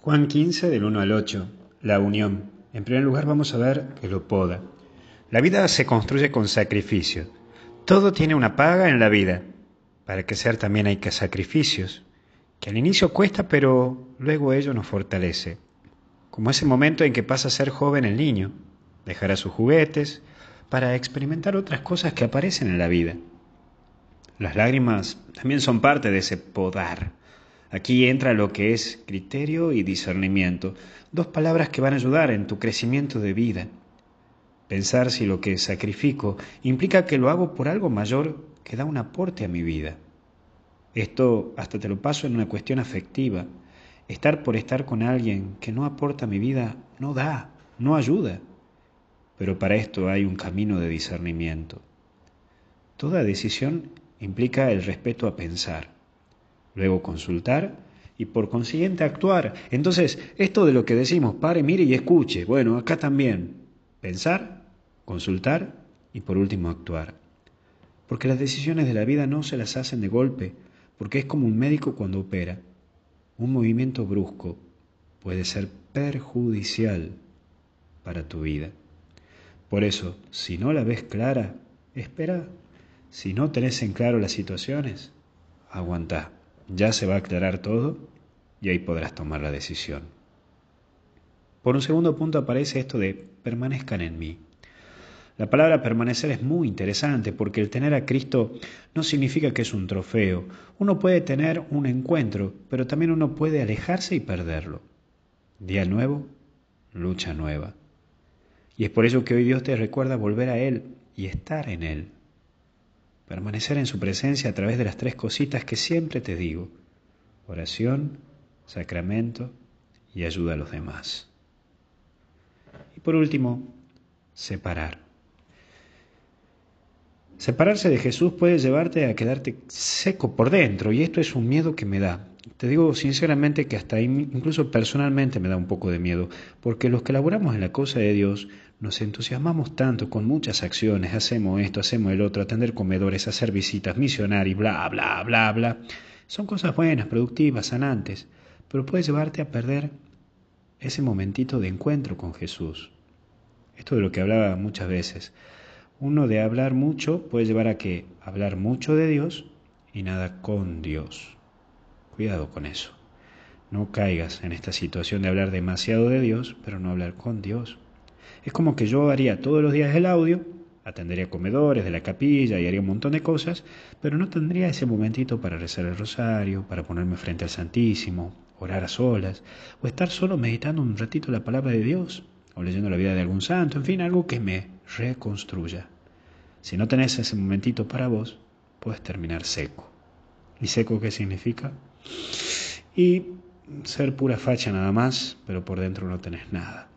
Juan 15 del 1 al 8. La unión. En primer lugar vamos a ver que lo poda. La vida se construye con sacrificio. Todo tiene una paga en la vida. Para que ser también hay que sacrificios, que al inicio cuesta, pero luego ello nos fortalece. Como ese momento en que pasa a ser joven el niño, dejará sus juguetes para experimentar otras cosas que aparecen en la vida. Las lágrimas también son parte de ese podar Aquí entra lo que es criterio y discernimiento, dos palabras que van a ayudar en tu crecimiento de vida. Pensar si lo que sacrifico implica que lo hago por algo mayor que da un aporte a mi vida. Esto hasta te lo paso en una cuestión afectiva. Estar por estar con alguien que no aporta a mi vida no da, no ayuda. Pero para esto hay un camino de discernimiento. Toda decisión implica el respeto a pensar luego consultar y por consiguiente actuar. Entonces, esto de lo que decimos, pare, mire y escuche, bueno, acá también, pensar, consultar y por último actuar. Porque las decisiones de la vida no se las hacen de golpe, porque es como un médico cuando opera. Un movimiento brusco puede ser perjudicial para tu vida. Por eso, si no la ves clara, espera. Si no tenés en claro las situaciones, aguantá ya se va a aclarar todo y ahí podrás tomar la decisión. Por un segundo punto aparece esto de permanezcan en mí. La palabra permanecer es muy interesante porque el tener a Cristo no significa que es un trofeo. Uno puede tener un encuentro, pero también uno puede alejarse y perderlo. Día nuevo, lucha nueva. Y es por eso que hoy Dios te recuerda volver a Él y estar en Él permanecer en su presencia a través de las tres cositas que siempre te digo, oración, sacramento y ayuda a los demás. Y por último, separar. Separarse de Jesús puede llevarte a quedarte seco por dentro y esto es un miedo que me da. Te digo sinceramente que hasta incluso personalmente me da un poco de miedo, porque los que laboramos en la cosa de Dios nos entusiasmamos tanto con muchas acciones, hacemos esto, hacemos el otro, atender comedores, hacer visitas, misionar y bla, bla, bla, bla. Son cosas buenas, productivas, sanantes, pero puede llevarte a perder ese momentito de encuentro con Jesús. Esto de lo que hablaba muchas veces. Uno de hablar mucho puede llevar a que hablar mucho de Dios y nada con Dios. Cuidado con eso. No caigas en esta situación de hablar demasiado de Dios, pero no hablar con Dios. Es como que yo haría todos los días el audio, atendería comedores de la capilla y haría un montón de cosas, pero no tendría ese momentito para rezar el rosario, para ponerme frente al Santísimo, orar a solas, o estar solo meditando un ratito la palabra de Dios, o leyendo la vida de algún santo, en fin, algo que me reconstruya. Si no tenés ese momentito para vos, puedes terminar seco. ¿Y seco qué significa? Y ser pura facha nada más, pero por dentro no tenés nada.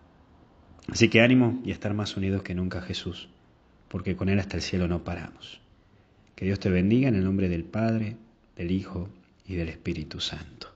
Así que ánimo y estar más unidos que nunca Jesús, porque con Él hasta el cielo no paramos. Que Dios te bendiga en el nombre del Padre, del Hijo y del Espíritu Santo.